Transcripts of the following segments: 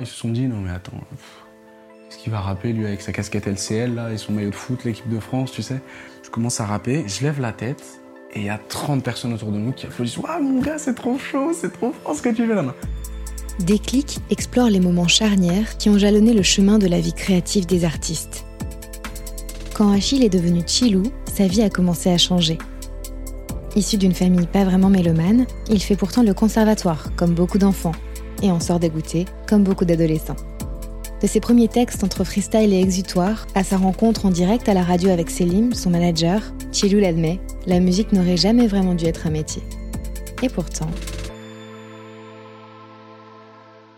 Ils se sont dit, non mais attends, qu'est-ce qu'il va rapper lui avec sa casquette LCL là et son maillot de foot, l'équipe de France, tu sais Je commence à rapper, je lève la tête et il y a 30 personnes autour de nous qui applaudissent. Waouh mon gars, c'est trop chaud, c'est trop fort ce que tu fais là-bas. Déclic explore les moments charnières qui ont jalonné le chemin de la vie créative des artistes. Quand Achille est devenu Chilou, sa vie a commencé à changer. Issu d'une famille pas vraiment mélomane, il fait pourtant le conservatoire, comme beaucoup d'enfants, et en sort dégoûté, comme beaucoup d'adolescents. De ses premiers textes entre freestyle et exutoire, à sa rencontre en direct à la radio avec Selim, son manager, Chilou l'admet, la musique n'aurait jamais vraiment dû être un métier. Et pourtant.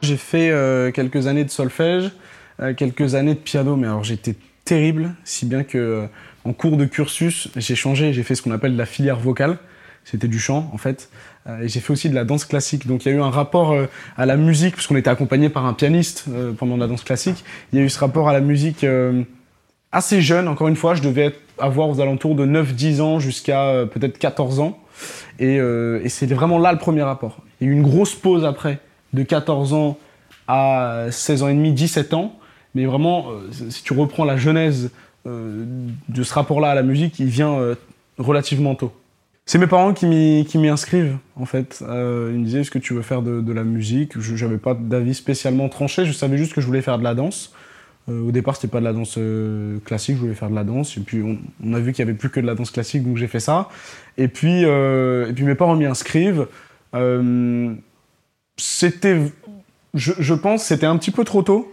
J'ai fait euh, quelques années de solfège, euh, quelques années de piano, mais alors j'étais terrible, si bien que euh, en cours de cursus, j'ai changé, j'ai fait ce qu'on appelle la filière vocale. C'était du chant en fait. et j'ai fait aussi de la danse classique. Donc il y a eu un rapport à la musique, puisqu'on était accompagné par un pianiste pendant la danse classique. Il y a eu ce rapport à la musique assez jeune, encore une fois. Je devais avoir aux alentours de 9-10 ans jusqu'à peut-être 14 ans. Et, et c'est vraiment là le premier rapport. Il y a eu une grosse pause après de 14 ans à 16 ans et demi, 17 ans. Mais vraiment, euh, si tu reprends la genèse euh, de ce rapport-là à la musique, il vient euh, relativement tôt. C'est mes parents qui m'y inscrivent, en fait. ils me disaient, est-ce que tu veux faire de, la musique? Je n'avais pas d'avis spécialement tranché, je savais juste que je voulais faire de la danse. au départ, c'était pas de la danse classique, je voulais faire de la danse. Et puis, on, a vu qu'il y avait plus que de la danse classique, donc j'ai fait ça. Et puis, mes parents m'y inscrivent c'était, je, pense, c'était un petit peu trop tôt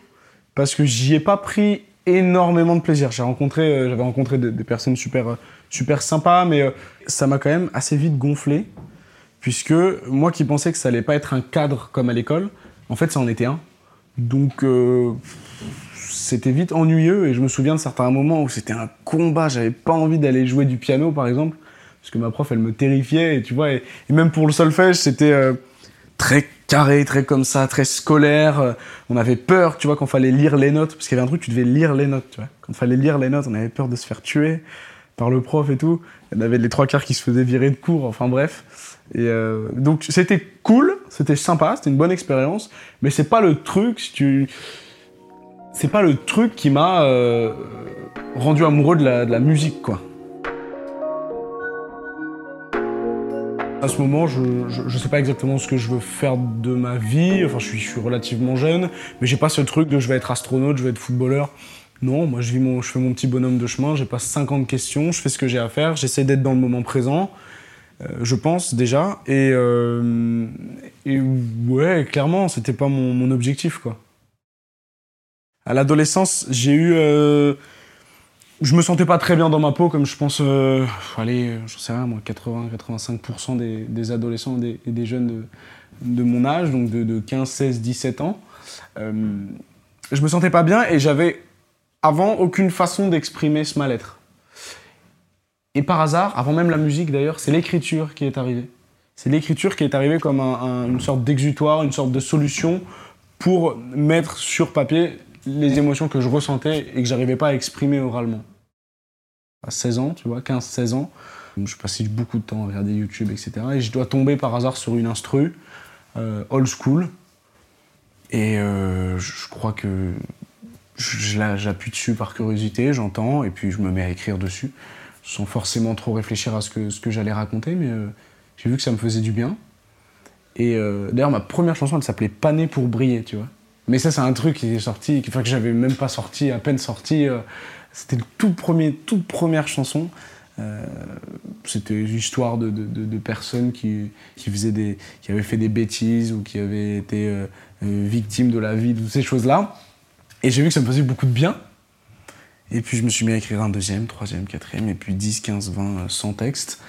parce que j'y ai pas pris énormément de plaisir. J'ai rencontré, euh, j'avais rencontré des, personnes super, euh, super sympas, mais euh, ça m'a quand même assez vite gonflé puisque moi qui pensais que ça allait pas être un cadre comme à l'école, en fait, ça en était un. Donc c'était vite ennuyeux et je me souviens de certains moments où c'était un combat. J'avais pas envie d'aller jouer du piano, par exemple, parce que ma prof, elle me terrifiait. Et tu vois, et, même pour le solfège, c'était très carré, très comme ça, très scolaire. On avait peur, tu vois, quand fallait lire les notes, parce qu'il y avait un truc, tu devais lire les notes, tu vois. Quand fallait lire les notes, on avait peur de se faire tuer par le prof et tout. En avait les trois quarts qui se faisaient virer de cours, enfin bref. Et euh, donc c'était cool, c'était sympa, c'était une bonne expérience, mais c'est pas le truc, si tu... C'est pas le truc qui m'a euh, rendu amoureux de la, de la musique, quoi. À ce moment, je ne sais pas exactement ce que je veux faire de ma vie. Enfin, je suis, je suis relativement jeune, mais j'ai pas ce truc de je vais être astronaute, je vais être footballeur. Non, moi je, vis mon, je fais mon petit bonhomme de chemin, j'ai pas 50 questions, je fais ce que j'ai à faire, j'essaie d'être dans le moment présent, euh, je pense déjà. Et, euh, et ouais, clairement, c'était pas mon, mon, objectif quoi. À l'adolescence, j'ai eu. Euh, je me sentais pas très bien dans ma peau, comme je pense, euh, allez, j'en sais rien, moi, 80-85% des, adolescents et des, jeunes de, mon âge, donc de, 15, 16, 17 ans. Euh, je me sentais pas bien et j'avais avant aucune façon d'exprimer ce mal-être. Et par hasard, avant même la musique d'ailleurs, c'est l'écriture qui est arrivée. C'est l'écriture qui est arrivée comme une sorte d'exutoire, une sorte de solution pour mettre sur papier les émotions que je ressentais et que j'arrivais pas à exprimer oralement à 16 ans, tu vois, 15-16 ans. Je passais beaucoup de temps à regarder YouTube, etc. Et je dois tomber par hasard sur une instru, euh, old school. Et euh, je crois que j'appuie dessus par curiosité, j'entends, et puis je me mets à écrire dessus, sans forcément trop réfléchir à ce que, j'allais raconter, mais euh, j'ai vu que ça me faisait du bien. Et d'ailleurs, ma première chanson, elle s'appelait Pané pour briller, tu vois. Mais ça, c'est un truc qui est sorti, enfin, que j'avais même pas sorti, à peine sorti. C'était le tout premier, toute première chanson. Euh, c'était l'histoire de, de, personnes qui, qui, faisaient des, qui avaient fait des bêtises ou qui avaient été euh, euh, victimes de la vie, de ces choses-là. Et j'ai vu que ça me faisait beaucoup de bien. Et puis je me suis mis à écrire un deuxième, troisième, quatrième, et puis 10, 15, 20, 100 textes.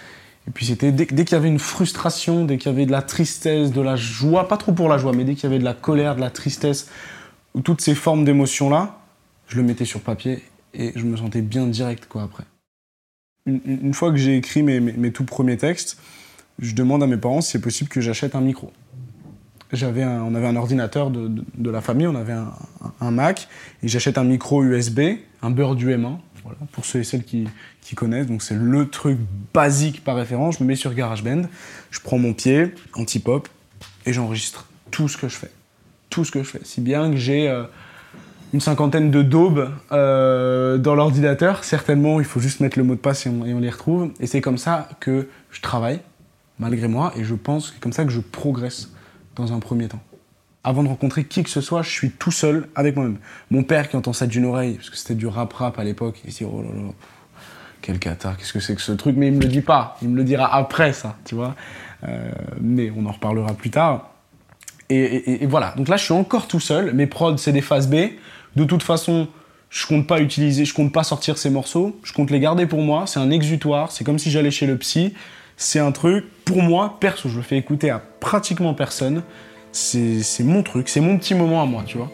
Et puis c'était dès, dès qu'il y avait une frustration, dès qu'il y avait de la tristesse, de la joie, pas trop pour la joie, mais dès qu'il y avait de la colère, de la tristesse, ou toutes ces formes d'émotions-là, je le mettais sur papier et je me sentais bien direct quoi après. Une, fois que j'ai écrit mes, mes, tout premiers textes, je demande à mes parents si c'est possible que j'achète un micro. J'avais on avait un ordinateur de, de, la famille, on avait un, Mac, et j'achète un micro USB, un beurre du M1, voilà, pour ceux et celles qui, qui connaissent. Donc c'est le truc basique par référence. Je me mets sur GarageBand, je prends mon pied, anti-pop, et j'enregistre tout ce que je fais tout ce que je fais. Si bien que j'ai euh, une cinquantaine de daubes euh, dans l'ordinateur. Certainement, il faut juste mettre le mot de passe et on, les retrouve. Et c'est comme ça que je travaille, malgré moi, et je pense que c'est comme ça que je progresse dans un premier temps. Avant de rencontrer qui que ce soit, je suis tout seul avec moi-même. Mon père qui entend ça d'une oreille, parce que c'était du rap-rap à l'époque, il dit oh là là, quel cata, qu'est-ce que c'est que ce truc? Mais il me le dit pas, il me le dira après ça, tu vois. Euh, mais on en reparlera plus tard. Et, et- et voilà, donc là je suis encore tout seul, mes prods c'est des phases B. De toute façon, je compte pas utiliser, je compte pas sortir ces morceaux, je compte les garder pour moi, c'est un exutoire, c'est comme si j'allais chez le psy. C'est un truc, pour moi, perso, je le fais écouter à pratiquement personne. C'est mon truc, c'est mon petit moment à moi, tu vois.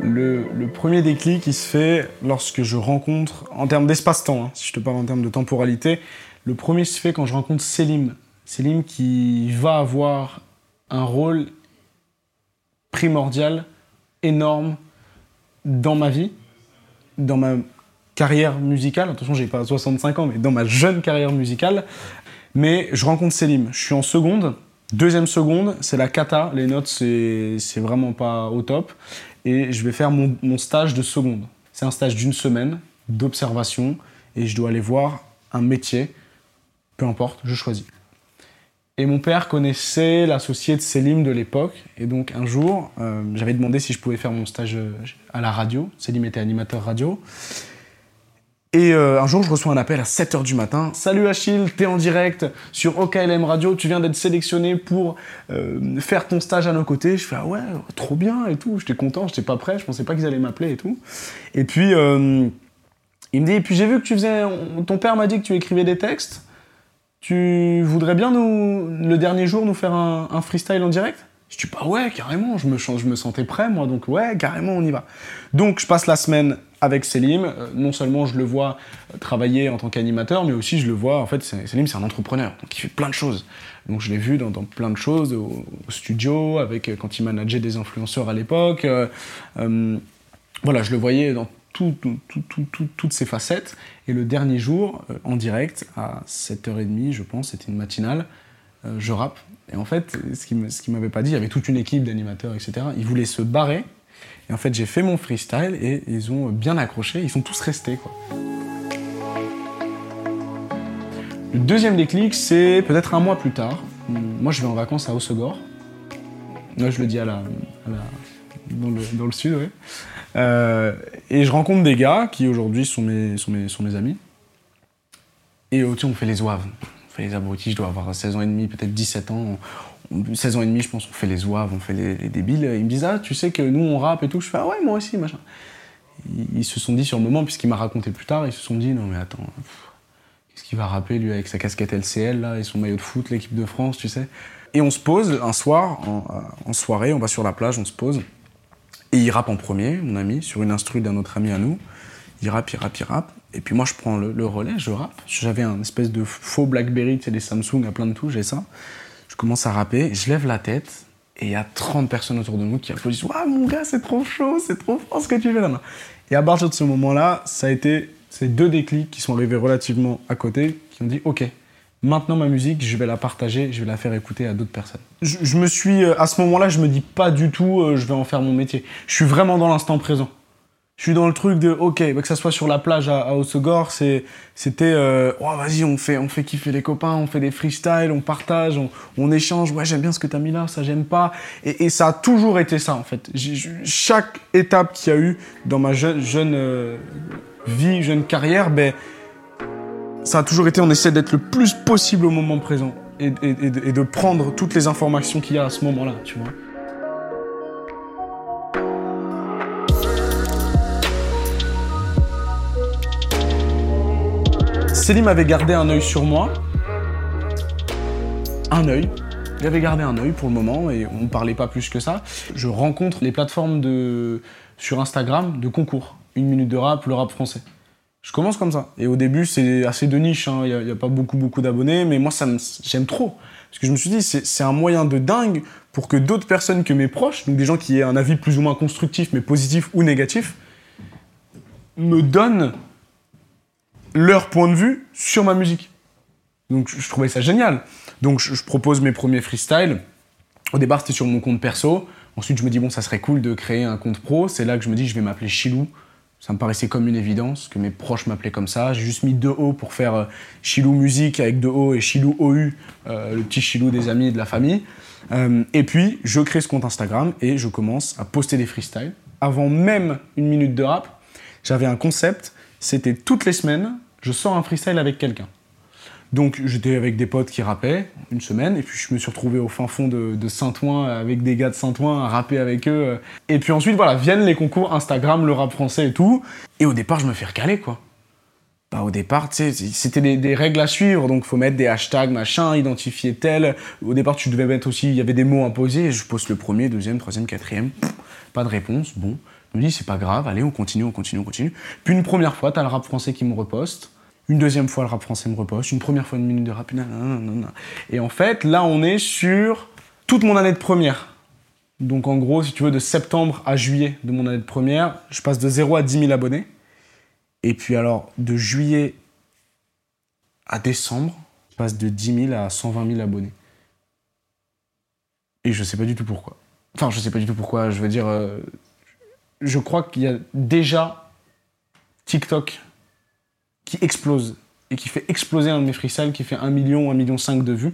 Le, le premier déclic, il se fait lorsque je rencontre, en termes d'espace-temps, hein, si je te parle en termes de temporalité, le premier se fait quand je rencontre Selim. Selim qui va avoir un rôle primordial, énorme, dans ma vie, dans ma carrière musicale. Attention, j'ai pas 65 ans, mais dans ma jeune carrière musicale. Mais je rencontre Selim. Je suis en seconde. Deuxième seconde, c'est la cata. Les notes, c'est vraiment pas au top. Et je vais faire mon, mon stage de seconde. C'est un stage d'une semaine d'observation. Et je dois aller voir un métier. Peu importe, je choisis. Et mon père connaissait l'associé de Selim de l'époque. Et donc un jour, euh, j'avais demandé si je pouvais faire mon stage euh, à la radio. Selim était animateur radio. Et euh, un jour, je reçois un appel à 7h du matin. Salut Achille, t'es en direct sur OKLM Radio, tu viens d'être sélectionné pour faire ton stage à nos côtés. Je fais ah ouais, trop bien et tout. J'étais content, j'étais pas prêt, je pensais pas qu'ils allaient m'appeler et tout. Et puis, il me dit, et puis j'ai vu que tu faisais, on- ton père m'a dit que tu écrivais des textes. Tu voudrais bien nous, le dernier jour, nous faire un, freestyle en direct? Je dis, bah ouais, carrément, je me, je me sentais prêt, moi, donc ouais, carrément, on y va. Donc, je passe la semaine avec Selim. Euh, non seulement je le vois travailler en tant qu'animateur, mais aussi je le vois, en fait, Selim, c'est un entrepreneur, donc il fait plein de choses. Donc, je l'ai vu dans, plein de choses, au, studio, avec, euh, quand il manageait des influenceurs à l'époque. euh, voilà, je le voyais dans tout- tout- tout- tout- tout- toutes ses facettes. Et le dernier jour, euh, en direct, à 7h30, je pense, c'était une matinale, euh, je rappe. Et en fait, ce ce qu'il m'avait pas dit, il y avait toute une équipe d'animateurs, etc. Ils voulaient se barrer. Et en fait, j'ai fait mon freestyle et ils ont bien accroché. Ils sont tous restés, quoi. Le deuxième déclic, c'est peut-être un mois plus tard. Moi, je vais en vacances à Hossegor. Là, je le dis à la, à la- dans, le, dans le sud, ouais. Euh, et je rencontre des gars qui aujourd'hui sont mes, amis. Et euh, tu sais, on fait les ouaves. On fait les abrutis, je dois avoir 16 ans et demi, peut-être 17 ans. On- 16 ans et demi, je pense, on fait les ouaves, on fait les, les débiles. Ils me disent, ah, tu sais que nous, on rappe et tout. Je fais, ah ouais, moi aussi, machin. Ils, se sont dit sur le moment, puisqu'il m'a raconté plus tard, ils se sont dit, non mais attends, qu'est-ce qu'il va rapper, lui, avec sa casquette LCL, là, et son maillot de foot, l'équipe de France, tu sais. Et on se pose un soir, en, en soirée, on va sur la plage, on se pose. Et il rappe en premier, mon ami, sur une instru d'un autre ami à nous. Il rappe, il rappe, il rappe. Et puis moi, je prends le, relais, je rappe. J'avais un espèce de faux Blackberry, tu sais, des Samsung à plein de touches, j'ai ça. Je commence à rapper, je lève la tête, et il y a 30 personnes autour de nous qui applaudissent. Waouh, mon gars, c'est trop chaud, c'est trop fort ce que tu fais là. Et à partir de ce moment-là, ça a été ces deux déclics qui sont arrivés relativement à côté, qui ont dit Ok, maintenant ma musique, je vais la partager, je vais la faire écouter à d'autres personnes. Je, me suis, euh, à ce moment-là, je me dis pas du tout, euh, je vais en faire mon métier. Je suis vraiment dans l'instant présent. Je suis dans le truc de, ok, bah, que ça soit sur la plage à, à Hossegor, c'est, c'était, euh, oh, vas-y, on fait, on fait kiffer les copains, on fait des freestyles, on partage, on, échange, ouais, j'aime bien ce que t'as mis là, ça j'aime pas. Et, ça a toujours été ça, en fait. Chaque étape qu'il y a eu dans ma jeune euh, vie, jeune carrière, ben, ça a toujours été, on essaie d'être le plus possible au moment présent et, de- prendre toutes les informations qu'il y a à ce moment-là, tu vois. Selim avait gardé un œil sur moi. Un œil. Il avait gardé un œil pour le moment et on ne parlait pas plus que ça. Je rencontre les plateformes sur Instagram de concours. Une minute de rap, le rap français. Je commence comme ça. Et au début, c'est assez de niche. hein. Il n'y a, pas beaucoup, beaucoup d'abonnés. Mais moi, ça me- j'aime trop. Parce que je me suis dit, c'est un moyen de dingue pour que d'autres personnes que mes proches, donc des gens qui aient un avis plus ou moins constructif, mais positif ou négatif, me donnent leur point de vue sur ma musique. Donc je, trouvais ça génial. Donc je, je propose mes premiers freestyles. Au départ, c'était sur mon compte perso. Ensuite, je me dis, bon, ça serait cool de créer un compte pro. C'est là que je me dis, je vais m'appeler Chilou. Ça me paraissait comme une évidence que mes proches m'appelaient comme ça. J'ai juste mis deux O pour faire euh, Chilou Musique avec deux et Chilou OU, euh, le petit Chilou des amis et de la famille. Euh, et puis, je crée ce compte Instagram et je commence à poster des freestyles. Avant même une minute de rap, j'avais un concept. C'était toutes les semaines, je sors un freestyle avec quelqu'un. Donc j'étais avec des potes qui rappaient une semaine, et puis je me suis retrouvé au fin fond de, Saint-Ouen avec des gars de Saint-Ouen à rapper avec eux. Et puis ensuite, voilà, viennent les concours Instagram, le rap français et tout. Et au départ, je me fais recaler, quoi. Bah, au départ, c'était des, règles à suivre, donc faut mettre des hashtags, machin, identifier tel. Au départ, tu devais mettre aussi, il y avait des mots imposés, je poste le premier, deuxième, troisième, quatrième, pas de réponse, bon. Je me dis, c'est pas grave, allez, on continue, on continue, on continue. Puis une première fois, t'as le rap français qui me reposte. Une deuxième fois, le rap français me reposte. Une première fois, une minute de rap. Et en fait, là, on est sur toute mon année de première. Donc, en gros, si tu veux, de septembre à juillet de mon année de première, je passe de 0 à 10 000 abonnés. Et puis, alors, de juillet à décembre, je passe de 10 000 à 120 000 abonnés. Et je sais pas du tout pourquoi. Enfin, je sais pas du tout pourquoi. Je veux dire, euh, je crois qu'il y a déjà TikTok qui explose et qui fait exploser un de mes freestyles qui fait 1 million, 1 million 5 de vues.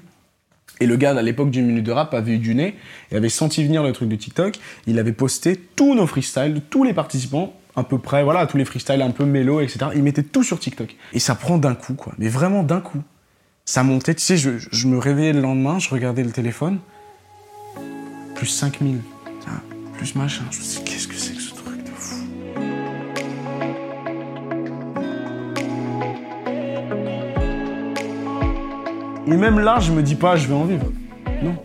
Et le gars, à l'époque d'une minute de rap, avait eu du nez et avait senti venir le truc de TikTok. Il avait posté tous nos freestyles, tous les participants, à peu près, voilà, tous les freestyles un peu mélo, etc. Il mettait tout sur TikTok. Et ça prend d'un coup, quoi. Mais vraiment d'un coup. Ça montait, tu sais, je, je, me réveillais le lendemain, je regardais le téléphone. Plus 5000. Plus machin. Je me suis dit, qu'est-ce que c'est Et même là, je me dis pas, je vais en vivre. Non.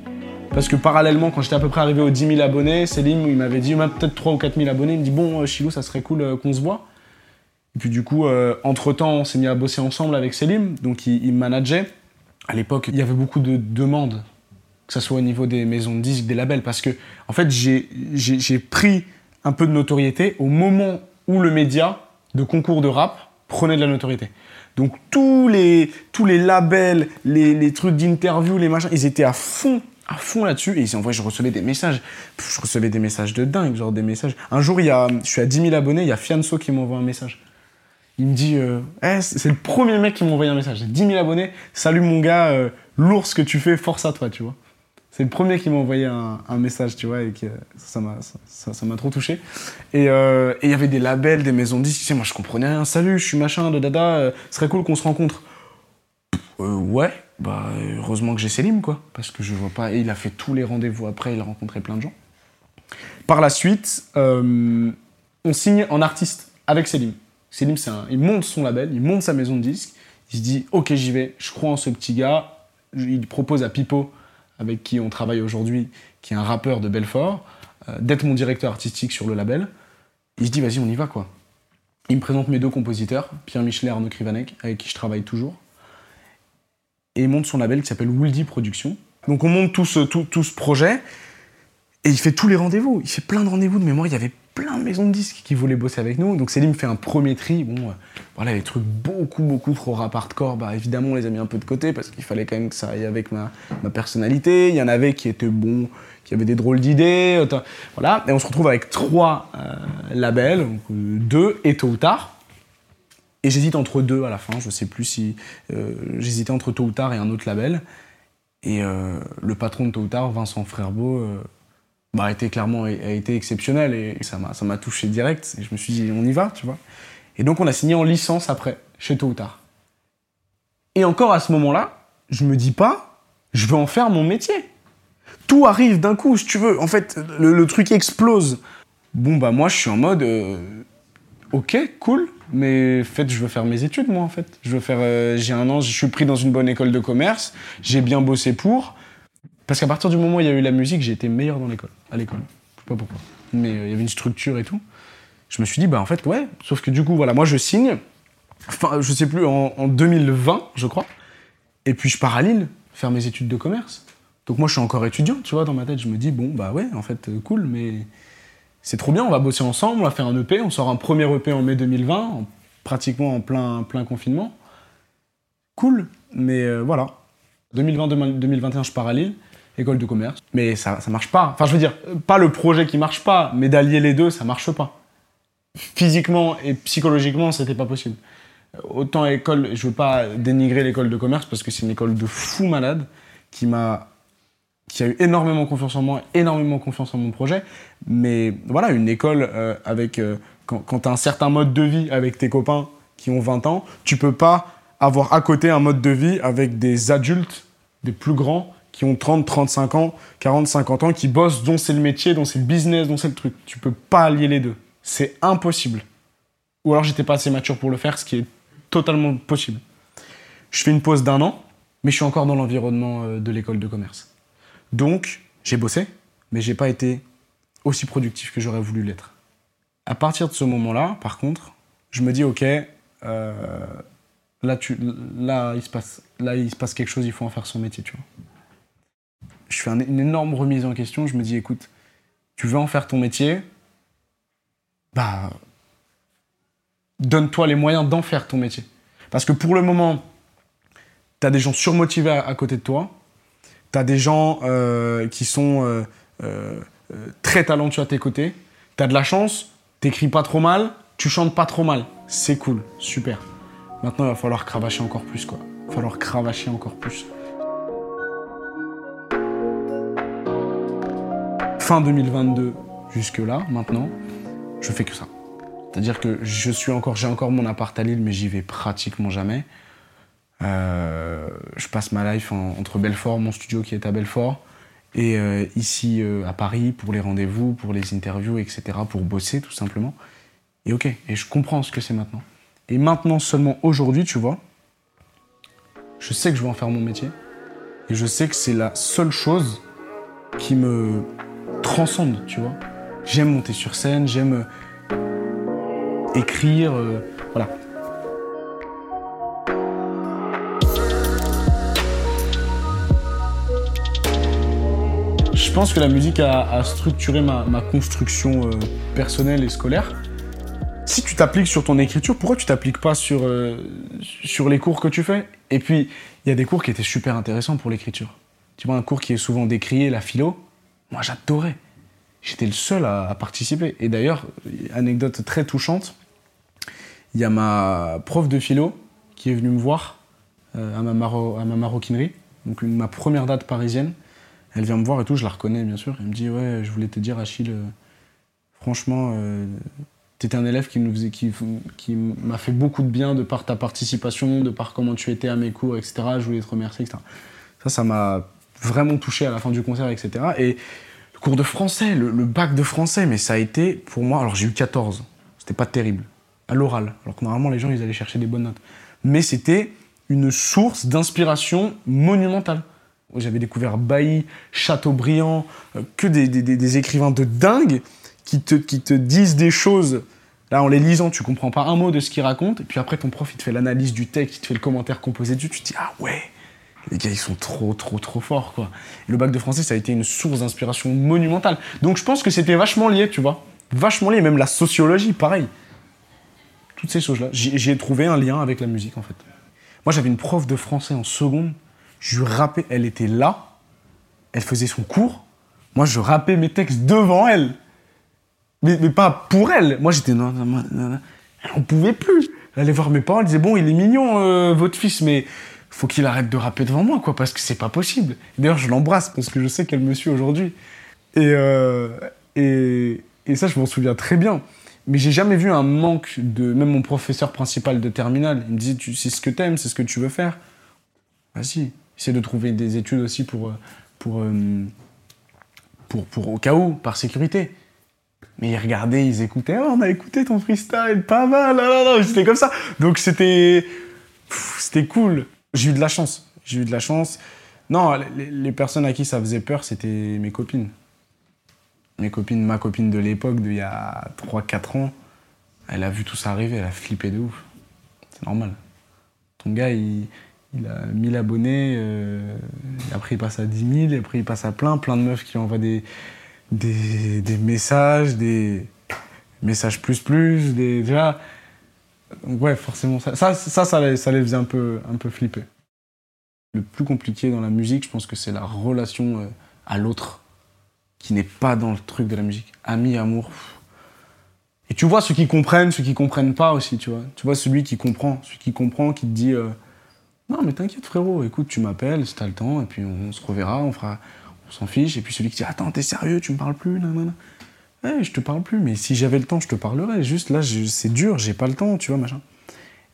Parce que parallèlement, quand j'étais à peu près arrivé aux 10 000 abonnés, Céline, il m'avait dit, peut-être 3 ou 4 000 abonnés, il me dit, bon, euh, Chilou, ça serait cool euh, qu'on se voit. Et puis du coup, euh, entre-temps, on s'est mis à bosser ensemble avec Céline, donc il, me manageait. À l'époque, il y avait beaucoup de demandes, que ce soit au niveau des maisons de disques, des labels, parce que, en fait, j'ai pris un peu de notoriété au moment où le média de concours de rap prenait de la notoriété. Donc tous les, tous les labels, les, trucs d'interview, les machins, ils étaient à fond à fond là-dessus. Et en vrai, je recevais des messages. Je recevais des messages de dingue, genre des messages. Un jour, il y a, je suis à 10 000 abonnés, il y a Fianso qui m'envoie un message. Il me dit, euh, eh, c'est le premier mec qui m'a envoyé un message. 10 000 abonnés, salut mon gars, euh, l'ours que tu fais, force à toi, tu vois. C'est le premier qui m'a envoyé un, message, tu vois, et ça m'a ça, trop touché. Euh, et il y avait des labels, des maisons de disques. Tu sais, moi, je comprenais rien. Salut, je suis machin, de dada, euh, ce serait cool qu'on se rencontre. Euh, ouais, bah, heureusement que j'ai Selim, quoi. Parce que je vois pas. Et il a fait tous les rendez-vous après, il a rencontré plein de gens. Par la suite, on signe en artiste avec Selim. Selim, un, il monte son label, il monte sa maison de disques. Il se dit, ok, j'y vais, je crois en ce petit gars. Il propose à Pipo avec qui on travaille aujourd'hui, qui est un rappeur de Belfort, euh, d'être mon directeur artistique sur le label. Il se dit, vas-y, on y va, quoi. Il me présente mes deux compositeurs, Pierre Michelet et Arnaud Krivanek, avec qui je travaille toujours. Et il monte son label qui s'appelle Wooldy Productions. Donc on monte tout ce, tout, tout ce projet, et il fait tous les rendez-vous. Il fait plein de rendez-vous de mémoire. Il y avait plein de maisons de disques qui voulaient bosser avec nous. Donc Céline fait un premier tri. Bon, euh, voilà, les trucs beaucoup, beaucoup trop rap hardcore, bah évidemment, on les a mis un peu de côté parce qu'il fallait quand même que ça aille avec ma, personnalité. Il y en avait qui étaient bons, qui avaient des drôles d'idées. Voilà. Et on se retrouve avec trois euh, labels, donc, euh, deux et tôt ou tard. Et j'hésite entre deux à la fin. Je sais plus si. J'hésitais entre tôt ou tard et un autre label. Et le patron de tôt ou tard, Vincent Frerbeau, bah, a été clairement a été et ça m'a ça m'a touché direct et je me suis dit on y va tu vois. Et donc on a signé en licence après chez Tôt ou Tard. Et encore à ce moment-là je me dis pas je veux en faire mon métier. Tout arrive d'un coup si tu veux. En fait le, truc explose. Bon bah moi je suis en mode euh, ok cool mais en fait je veux faire mes études moi en fait. Je veux faire euh, j'ai un an je suis pris dans une bonne école de commerce j'ai bien bossé pour parce qu'à partir du moment où il y a eu la musique, j'ai été meilleur dans l'école, à l'école. Je sais pas pourquoi. Mais euh, il y avait une structure et tout. Je me suis dit, bah en fait, ouais. Sauf que du coup, voilà, moi je signe, enfin, je sais plus, en, 2020, je crois. Et puis je pars à Lille faire mes études de commerce. Donc moi je suis encore étudiant, tu vois, dans ma tête, je me dis, bon, bah ouais, en fait, euh, cool, mais c'est trop bien, on va bosser ensemble, on va faire un EP, on sort un premier EP en mai 2020, pratiquement en plein, plein confinement cool, mais euh, voilà. 2020-2021, je pars à Lille, école de commerce. Mais ça, ça marche pas. Enfin, je veux dire, pas le projet qui marche pas, mais d'allier les deux, ça marche pas. Physiquement et psychologiquement, c'était pas possible. Autant école, je veux pas dénigrer l'école de commerce parce que c'est une école de fou malade qui m'a qui a eu énormément confiance en moi, énormément confiance en mon projet. Mais voilà, une école euh, avec. Euh, quand, quand tu as un certain mode de vie avec tes copains qui ont 20 ans, tu peux pas avoir à côté un mode de vie avec des adultes, des plus grands, qui ont 30, 35 ans, 40, 50 ans, qui bossent, dont c'est le métier, dont c'est le business, dont c'est le truc. Tu peux pas allier les deux. C'est impossible. Ou alors j'étais pas assez mature pour le faire, ce qui est totalement possible. Je fais une pause d'un an, mais je suis encore dans l'environnement euh, de l'école de commerce. Donc, j'ai bossé, mais j'ai pas été aussi productif que j'aurais voulu l'être. À partir de ce moment-là, par contre, je me dis, ok, euh, là, il se passe, là, il se passe quelque chose, il faut en faire son métier, tu vois. Je fais une énorme remise en question, je me dis, écoute, tu veux en faire ton métier, bah, donne-toi les moyens d'en faire ton métier. Parce que pour le moment, tu as des gens surmotivés à, côté de toi, tu as des gens euh, qui sont euh, euh, très talentueux à tes côtés, tu as de la chance, t'écris pas trop mal, tu chantes pas trop mal. C'est cool, super. Maintenant, il va falloir cravacher encore plus, quoi. Il va falloir cravacher encore plus. Fin 2022, jusque-là, maintenant, je fais que ça. C'est-à-dire que je suis encore, j'ai encore mon appart à Lille, mais j'y vais pratiquement jamais. Euh, je passe ma life entre Belfort, mon studio qui est à Belfort, et euh, ici euh, à Paris pour les rendez-vous, pour les interviews, etc., pour bosser tout simplement. Et ok, et je comprends ce que c'est maintenant. Et maintenant, seulement aujourd'hui, tu vois, je sais que je vais en faire mon métier, et je sais que c'est la seule chose qui me transcende, tu vois. J'aime monter sur scène, j'aime écrire, euh, voilà. Je pense que la musique a, structuré ma, construction euh, personnelle et scolaire. Si tu t'appliques sur ton écriture, pourquoi tu t'appliques pas sur, euh, sur les cours que tu fais? Et puis, il y a des cours qui étaient super intéressants pour l'écriture. Tu vois, un cours qui est souvent décrié, la philo, moi j'adorais. J'étais le seul à participer. Et d'ailleurs, anecdote très touchante, il y a ma prof de philo qui est venue me voir euh, à, ma à, ma maroquinerie, donc ma première date parisienne. Elle vient me voir et tout, je la reconnais bien sûr. Elle me dit Ouais, je voulais te dire, Achille, euh, franchement, euh, tu étais un élève qui, qui, qui m'a fait beaucoup de bien de par ta participation, de par comment tu étais à mes cours, etc. Je voulais te remercier, etc. Ça, ça m'a vraiment touché à la fin du concert, etc. Et le cours de français, le, bac de français, mais ça a été pour moi. Alors j'ai eu 14, c'était pas terrible à l'oral. Alors que normalement, les gens, ils allaient chercher des bonnes notes. Mais c'était une source d'inspiration monumentale. J'avais découvert Bailly, Chateaubriand, euh, que des, écrivains de dingue qui te, qui te disent des choses. Là, en les lisant, tu comprends pas un mot de ce qu'ils racontent. Et puis après, ton prof, il te fait l'analyse du texte, il te fait le commentaire composé dessus. Tu te dis, ah ouais, les gars, ils sont trop, trop, trop forts, quoi. le bac de français, ça a été une source d'inspiration monumentale. Donc je pense que c'était vachement lié, tu vois. Vachement lié. Même la sociologie, pareil toutes ces choses-là. J'ai trouvé un lien avec la musique, en fait. Moi, j'avais une prof de français en seconde. Je lui rappais, elle était là, elle faisait son cours. Moi, je rappais mes textes devant elle. Mais, pas pour elle. Moi, j'étais. Non, non, non, On pouvait plus. Elle allait voir mes parents, elle disait Bon, il est mignon, euh, votre fils, mais faut qu'il arrête de rapper devant moi, quoi, parce que c'est pas possible. D'ailleurs, je l'embrasse parce que je sais qu'elle me suit aujourd'hui. Et, euh, et, et ça, je m'en souviens très bien. Mais j'ai jamais vu un manque de. Même mon professeur principal de terminale, il me disait C'est ce que t'aimes, c'est ce que tu veux faire. Vas-y, essaie de trouver des études aussi pour, euh, pour, euh, pour, pour, au cas où, par sécurité. Mais ils regardaient, ils écoutaient oh, on a écouté ton freestyle, pas mal, là, c'était comme ça. Donc c'était. C'était cool. J'ai eu de la chance. J'ai eu de la chance. Non, les personnes à qui ça faisait peur, c'était mes copines mes copines, ma copine de l'époque, d'il y a 3-4 ans, elle a vu tout ça arriver, elle a flippé de ouf. C'est normal. Ton gars, il, a 1000 abonnés, euh, après il passe à 10 000, après il passe à plein, plein de meufs qui envoient des, des, messages, des messages plus plus, des, Donc ouais, forcément, ça, ça, ça, les, ça les faisait un peu, un peu flipper. Le plus compliqué dans la musique, je pense que c'est la relation euh, à l'autre qui n'est pas dans le truc de la musique. Ami, amour. Et tu vois ceux qui comprennent, ceux qui comprennent pas aussi, tu vois. Tu vois celui qui comprend, celui qui comprend, qui te dit euh, Non, mais t'inquiète, frérot, écoute, tu m'appelles si t'as le temps, et puis on, se reverra, on fera. On s'en fiche. Et puis celui qui dit Attends, t'es sérieux, tu me parles plus, nanana. Je te parle plus, mais si j'avais le temps, je te parlerais. Juste là, c'est dur, j'ai pas le temps, tu vois, machin.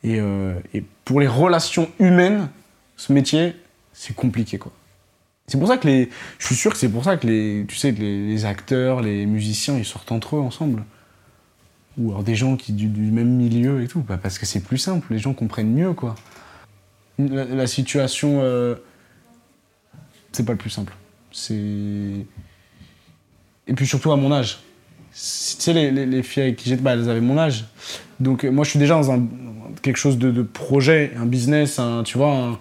Et, euh, et pour les relations humaines, ce métier, c'est compliqué, quoi. C'est pour ça que les. Je suis sûr que c'est pour ça que les. Tu sais, les, les acteurs, les musiciens, ils sortent entre eux ensemble. Ou alors des gens qui du, même milieu et tout. Bah, parce que c'est plus simple, les gens comprennent mieux, quoi. La, la situation. euh, c'est pas le plus simple. C'est. Et puis surtout à mon âge. Tu sais, les, les- les filles avec qui j'étais, bah, elles avaient mon âge. Donc euh, moi, je suis déjà dans quelque chose de, projet, un business, un, tu vois.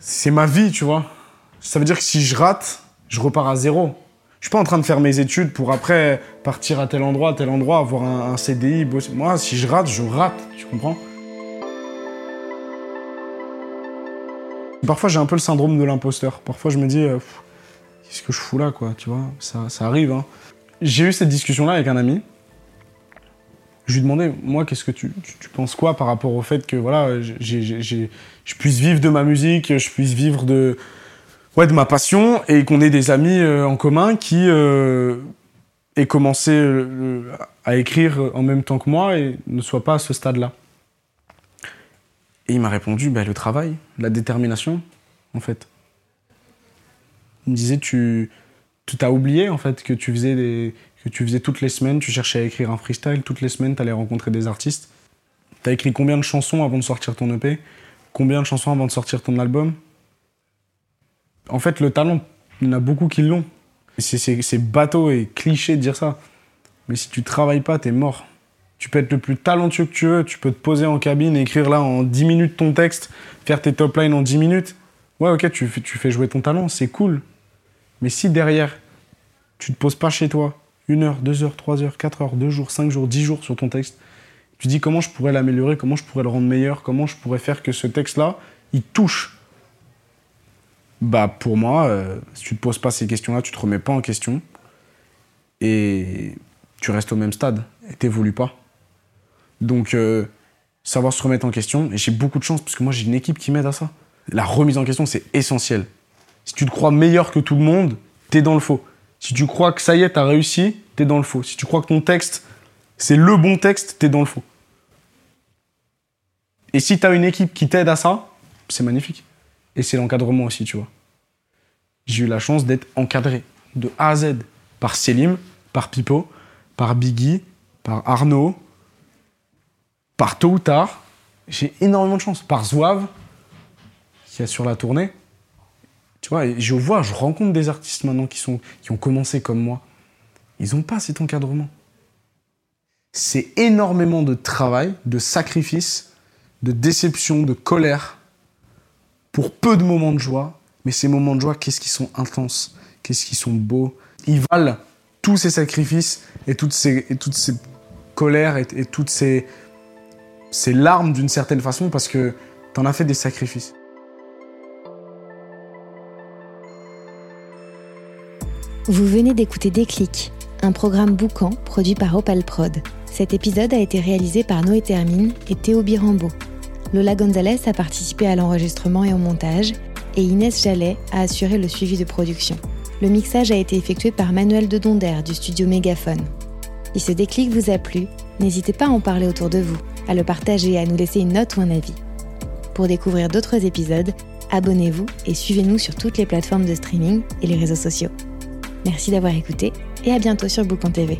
C'est ma vie, tu vois. Ça veut dire que si je rate, je repars à zéro. Je suis pas en train de faire mes études pour après partir à tel endroit, à tel endroit, avoir un, CDI, bosser. Moi, si je rate, je rate, tu comprends Parfois, j'ai un peu le syndrome de l'imposteur. Parfois, je me dis, euh, qu'est-ce que je fous là, quoi, tu vois ça, ça arrive, hein. J'ai eu cette discussion-là avec un ami. Je lui demandais, moi, qu'est-ce que tu, penses quoi par rapport au fait que, voilà, je puisse vivre de ma musique, je puisse vivre de, ouais, de ma passion, et qu'on ait des amis euh, en commun qui euh, aient commencé euh, à écrire en même temps que moi et ne soient pas à ce stade-là. Et il m'a répondu, bah, le travail, la détermination, en fait. Il me disait, tu tu t'as oublié en fait que tu faisais toutes les semaines, tu cherchais à écrire un freestyle toutes les semaines, tu allais rencontrer des artistes. T'as écrit combien de chansons avant de sortir ton EP Combien de chansons avant de sortir ton album? En fait, le talent, il y en a beaucoup qui l'ont. C'est- bateau et cliché de dire ça. Mais si tu travailles pas, t'es mort. Tu peux être le plus talentueux que tu veux, tu peux te poser en cabine, écrire là en 10 minutes ton texte, faire tes top lines en 10 minutes. Ouais, ok, tu fais jouer ton talent, c'est cool. Mais si derrière, tu te poses pas chez toi, une heure, deux heures, trois heures, quatre heures, deux jours, cinq jours, dix jours sur ton texte, tu dis comment je pourrais l'améliorer, comment je pourrais le rendre meilleur, comment je pourrais faire que ce texte-là, il touche. Bah pour moi, euh, si tu te poses pas ces questions-là, tu te remets pas en question et tu restes au même stade et t'évolues pas. Donc euh, savoir se remettre en question, et j'ai beaucoup de chance parce que moi j'ai une équipe qui m'aide à ça. La remise en question, c'est essentiel. Si tu te crois meilleur que tout le monde, t'es dans le faux. Si tu crois que ça y est, t'as réussi, t'es dans le faux. Si tu crois que ton texte, c'est le bon texte, t'es dans le faux. Et si t'as une équipe qui t'aide à ça, c'est magnifique. Et c'est l'encadrement aussi, tu vois. J'ai eu la chance d'être encadré de A à Z par Selim, par Pipo, par Biggie, par Arnaud, par Tôt ou Tard. J'ai énormément de chance. Par Zouave, qui assure la tournée. Tu vois, je vois, je rencontre des artistes maintenant qui, sont, qui ont commencé comme moi. Ils n'ont pas cet encadrement. C'est énormément de travail, de sacrifice, de déception, de colère, pour peu de moments de joie. Mais ces moments de joie, qu'est-ce qu'ils sont intenses, qu'est-ce qu'ils sont beaux. Ils valent tous ces sacrifices et toutes ces, et toutes ces colères et, et toutes ces, ces larmes d'une certaine façon parce que t'en as fait des sacrifices. Vous venez d'écouter Déclic, un programme boucan produit par Opal Prod. Cet épisode a été réalisé par Noé Termine et Théo Birambeau. Lola Gonzalez a participé à l'enregistrement et au montage, et Inès Jallet a assuré le suivi de production. Le mixage a été effectué par Manuel de du studio Mégaphone. Si ce déclic vous a plu, n'hésitez pas à en parler autour de vous, à le partager et à nous laisser une note ou un avis. Pour découvrir d'autres épisodes, abonnez-vous et suivez-nous sur toutes les plateformes de streaming et les réseaux sociaux. Merci d'avoir écouté et à bientôt sur Boucan TV.